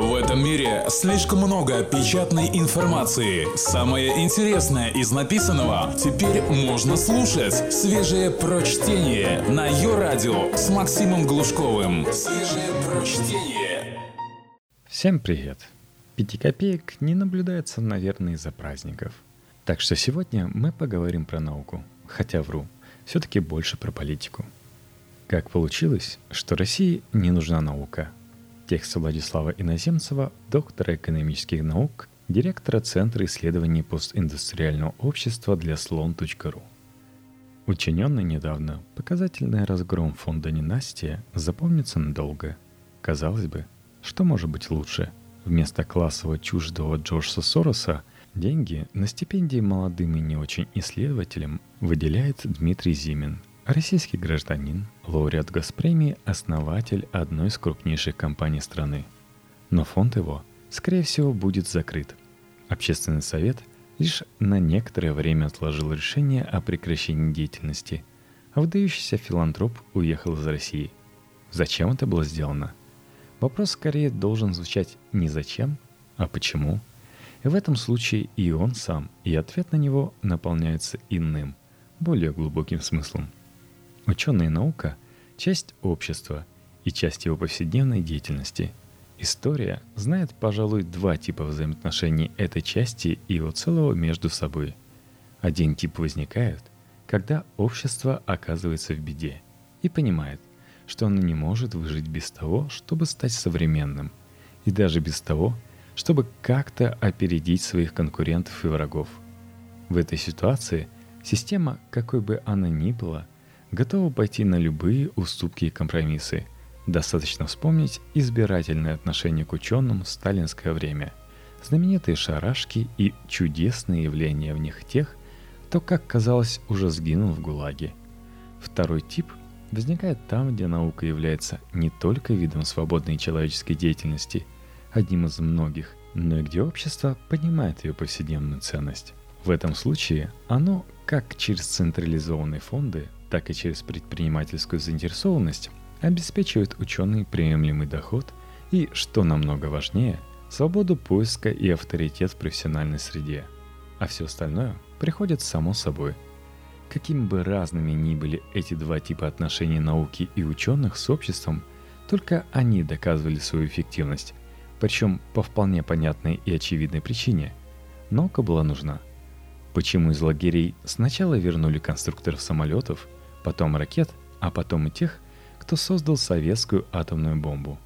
В этом мире слишком много печатной информации. Самое интересное из написанного теперь можно слушать. Свежее прочтение на ее радио с Максимом Глушковым. Свежее прочтение. Всем привет! Пяти копеек не наблюдается, наверное, из-за праздников. Так что сегодня мы поговорим про науку. Хотя вру, все-таки больше про политику. Как получилось, что России не нужна наука – Текст Владислава Иноземцева, доктора экономических наук, директора Центра исследований постиндустриального общества для слон.ру. Учиненный недавно показательный разгром фонда «Ненастья» запомнится надолго. Казалось бы, что может быть лучше? Вместо классового чуждого Джорджа Сороса деньги на стипендии молодым и не очень исследователям выделяет Дмитрий Зимин – Российский гражданин, лауреат Госпремии, основатель одной из крупнейших компаний страны. Но фонд его, скорее всего, будет закрыт. Общественный совет лишь на некоторое время отложил решение о прекращении деятельности, а выдающийся филантроп уехал из России. Зачем это было сделано? Вопрос скорее должен звучать не зачем, а почему. И в этом случае и он сам, и ответ на него наполняются иным, более глубоким смыслом – Ученые наука – часть общества и часть его повседневной деятельности. История знает, пожалуй, два типа взаимоотношений этой части и его целого между собой. Один тип возникает, когда общество оказывается в беде и понимает, что оно не может выжить без того, чтобы стать современным, и даже без того, чтобы как-то опередить своих конкурентов и врагов. В этой ситуации система, какой бы она ни была, готова пойти на любые уступки и компромиссы. Достаточно вспомнить избирательное отношение к ученым в сталинское время, знаменитые шарашки и чудесные явления в них тех, кто, как казалось, уже сгинул в ГУЛАГе. Второй тип возникает там, где наука является не только видом свободной человеческой деятельности, одним из многих, но и где общество понимает ее повседневную ценность. В этом случае оно, как через централизованные фонды, так и через предпринимательскую заинтересованность обеспечивают ученый приемлемый доход и, что намного важнее, свободу поиска и авторитет в профессиональной среде. А все остальное приходит само собой. Какими бы разными ни были эти два типа отношений науки и ученых с обществом, только они доказывали свою эффективность, причем по вполне понятной и очевидной причине. Наука была нужна. Почему из лагерей сначала вернули конструкторов самолетов – потом ракет, а потом и тех, кто создал советскую атомную бомбу.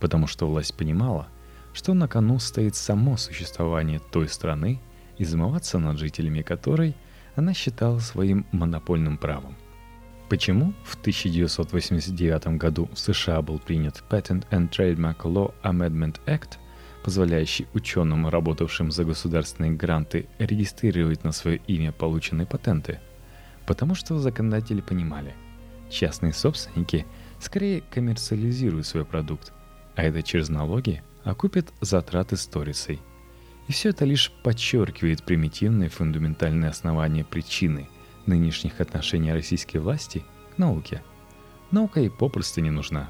Потому что власть понимала, что на кону стоит само существование той страны, измываться над жителями которой она считала своим монопольным правом. Почему в 1989 году в США был принят Patent and Trademark Law Amendment Act, позволяющий ученым, работавшим за государственные гранты, регистрировать на свое имя полученные патенты – Потому что законодатели понимали, частные собственники скорее коммерциализируют свой продукт, а это через налоги окупит затраты сторицей. И все это лишь подчеркивает примитивные фундаментальные основания причины нынешних отношений российской власти к науке. Наука и попросту не нужна.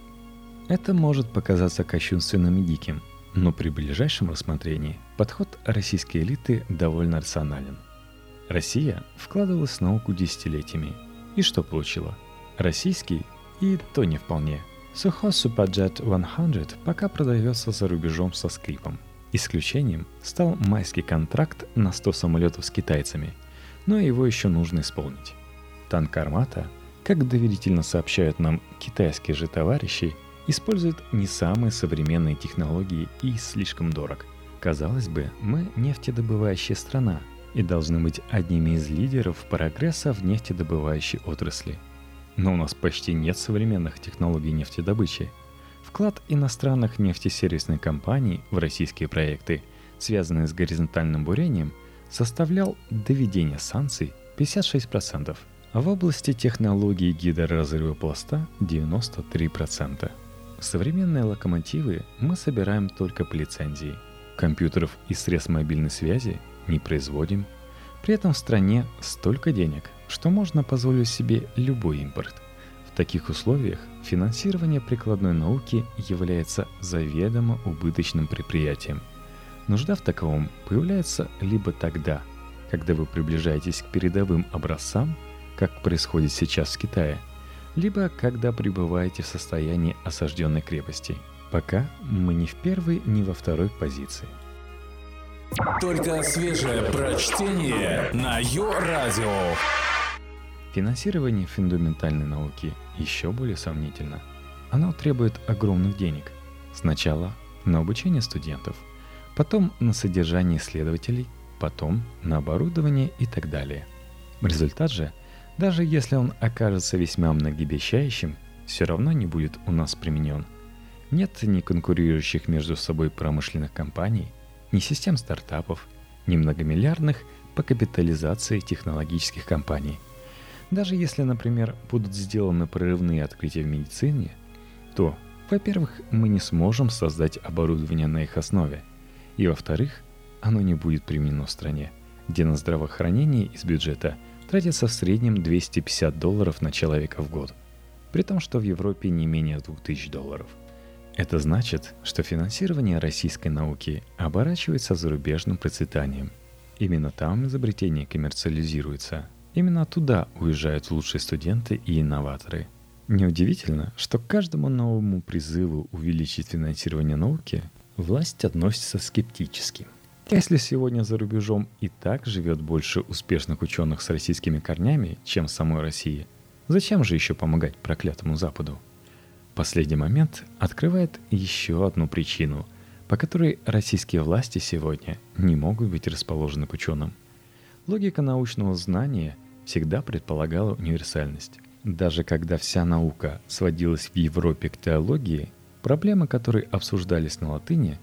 Это может показаться кощунственным и диким, но при ближайшем рассмотрении подход российской элиты довольно рационален. Россия вкладывалась в науку десятилетиями. И что получила? Российский и то не вполне. Сухо Superjet 100 пока продается за рубежом со скрипом. Исключением стал майский контракт на 100 самолетов с китайцами, но его еще нужно исполнить. Танк «Армата», как доверительно сообщают нам китайские же товарищи, использует не самые современные технологии и слишком дорог. Казалось бы, мы нефтедобывающая страна – и должны быть одними из лидеров прогресса в нефтедобывающей отрасли. Но у нас почти нет современных технологий нефтедобычи. Вклад иностранных нефтесервисных компаний в российские проекты, связанные с горизонтальным бурением, составлял доведение санкций 56%, а в области технологии гидроразрыва пласта 93%. Современные локомотивы мы собираем только по лицензии. Компьютеров и средств мобильной связи не производим. При этом в стране столько денег, что можно позволить себе любой импорт, в таких условиях финансирование прикладной науки является заведомо убыточным предприятием. Нужда в таковом появляется либо тогда, когда вы приближаетесь к передовым образцам, как происходит сейчас в Китае, либо когда пребываете в состоянии осажденной крепости. Пока мы ни в первой, ни во второй позиции. Только свежее прочтение на Йо-Радио. Финансирование фундаментальной науки еще более сомнительно. Оно требует огромных денег. Сначала на обучение студентов, потом на содержание исследователей, потом на оборудование и так далее. Результат же, даже если он окажется весьма многообещающим, все равно не будет у нас применен. Нет ни конкурирующих между собой промышленных компаний, ни систем стартапов, ни многомиллиардных по капитализации технологических компаний. Даже если, например, будут сделаны прорывные открытия в медицине, то, во-первых, мы не сможем создать оборудование на их основе, и, во-вторых, оно не будет применено в стране, где на здравоохранение из бюджета тратится в среднем 250 долларов на человека в год, при том, что в Европе не менее 2000 долларов. Это значит, что финансирование российской науки оборачивается зарубежным процветанием. Именно там изобретение коммерциализируется – Именно туда уезжают лучшие студенты и инноваторы. Неудивительно, что к каждому новому призыву увеличить финансирование науки власть относится скептически. Если сегодня за рубежом и так живет больше успешных ученых с российскими корнями, чем в самой России, зачем же еще помогать проклятому Западу? Последний момент открывает еще одну причину, по которой российские власти сегодня не могут быть расположены к ученым. Логика научного знания – всегда предполагала универсальность. Даже когда вся наука сводилась в Европе к теологии, проблемы, которые обсуждались на латыни,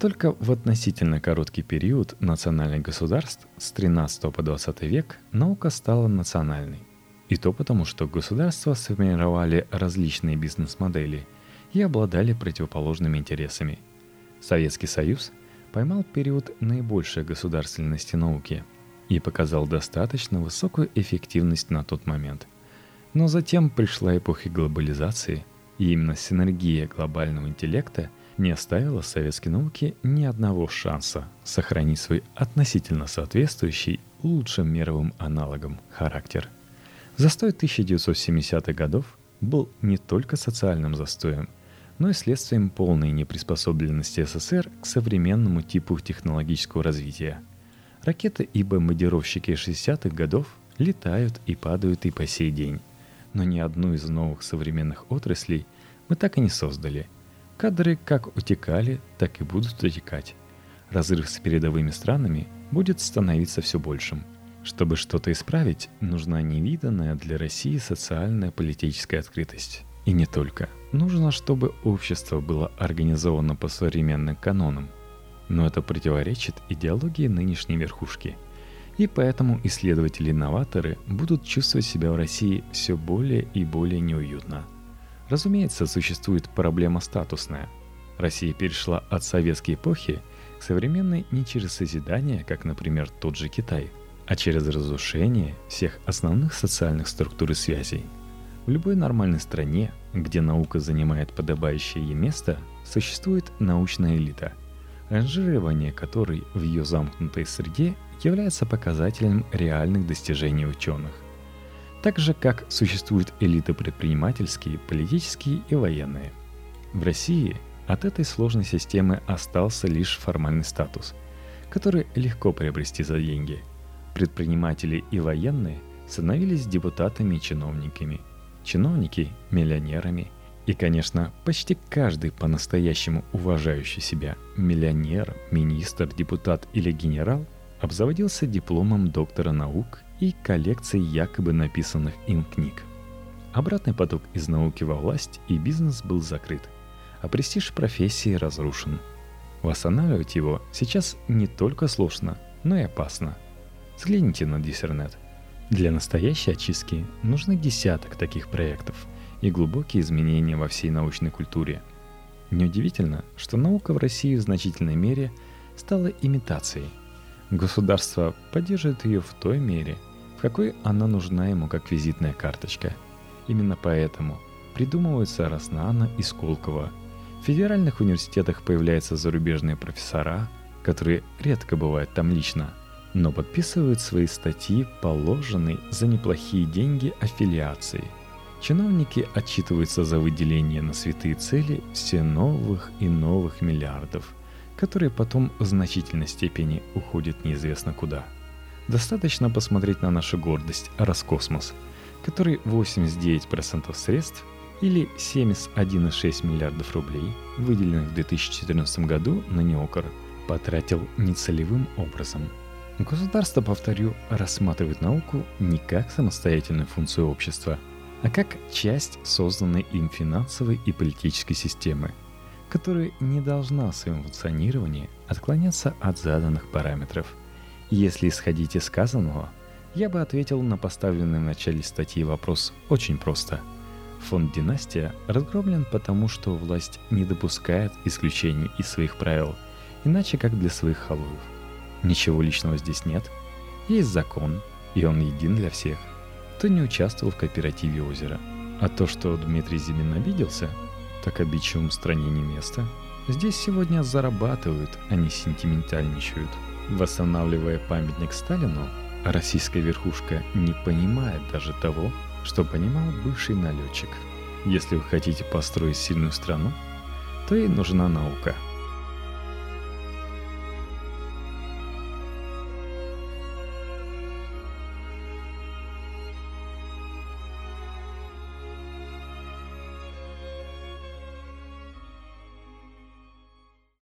только в относительно короткий период национальных государств с 13 по 20 век наука стала национальной. И то потому, что государства сформировали различные бизнес-модели и обладали противоположными интересами. Советский Союз поймал период наибольшей государственности науки – и показал достаточно высокую эффективность на тот момент. Но затем пришла эпоха глобализации, и именно синергия глобального интеллекта не оставила советской науке ни одного шанса сохранить свой относительно соответствующий лучшим мировым аналогам характер. Застой 1970-х годов был не только социальным застоем, но и следствием полной неприспособленности СССР к современному типу технологического развития – Ракеты и бомбардировщики 60-х годов летают и падают и по сей день. Но ни одну из новых современных отраслей мы так и не создали. Кадры как утекали, так и будут утекать. Разрыв с передовыми странами будет становиться все большим. Чтобы что-то исправить, нужна невиданная для России социальная политическая открытость. И не только. Нужно, чтобы общество было организовано по современным канонам – но это противоречит идеологии нынешней верхушки. И поэтому исследователи-инноваторы будут чувствовать себя в России все более и более неуютно. Разумеется, существует проблема статусная. Россия перешла от советской эпохи к современной не через созидание, как, например, тот же Китай, а через разрушение всех основных социальных структур и связей. В любой нормальной стране, где наука занимает подобающее ей место, существует научная элита – ранжирование которой в ее замкнутой среде является показателем реальных достижений ученых. Так же, как существуют элиты предпринимательские, политические и военные. В России от этой сложной системы остался лишь формальный статус, который легко приобрести за деньги. Предприниматели и военные становились депутатами и чиновниками, чиновники – миллионерами – и, конечно, почти каждый по-настоящему уважающий себя миллионер, министр, депутат или генерал обзаводился дипломом доктора наук и коллекцией якобы написанных им книг. Обратный поток из науки во власть и бизнес был закрыт, а престиж профессии разрушен. Восстанавливать его сейчас не только сложно, но и опасно. Взгляните на Диссернет. Для настоящей очистки нужны десяток таких проектов – и глубокие изменения во всей научной культуре. Неудивительно, что наука в России в значительной мере стала имитацией. Государство поддерживает ее в той мере, в какой она нужна ему как визитная карточка. Именно поэтому придумываются Роснана и Сколково. В федеральных университетах появляются зарубежные профессора, которые редко бывают там лично, но подписывают свои статьи, положенные за неплохие деньги аффилиации. Чиновники отчитываются за выделение на святые цели все новых и новых миллиардов, которые потом в значительной степени уходят неизвестно куда. Достаточно посмотреть на нашу гордость Роскосмос, который 89% средств или 71,6 миллиардов рублей, выделенных в 2014 году на НЕОКР, потратил нецелевым образом. Государство, повторю, рассматривает науку не как самостоятельную функцию общества, а как часть созданной им финансовой и политической системы, которая не должна в своем функционировании отклоняться от заданных параметров. Если исходить из сказанного, я бы ответил на поставленный в начале статьи вопрос очень просто – Фонд «Династия» разгромлен потому, что власть не допускает исключений из своих правил, иначе как для своих халуев. Ничего личного здесь нет. Есть закон, и он един для всех. Кто не участвовал в кооперативе озера. А то, что Дмитрий Зимин обиделся, так обидчивым стране не место. Здесь сегодня зарабатывают, а не сентиментальничают. Восстанавливая памятник Сталину, российская верхушка не понимает даже того, что понимал бывший налетчик. Если вы хотите построить сильную страну, то ей нужна наука –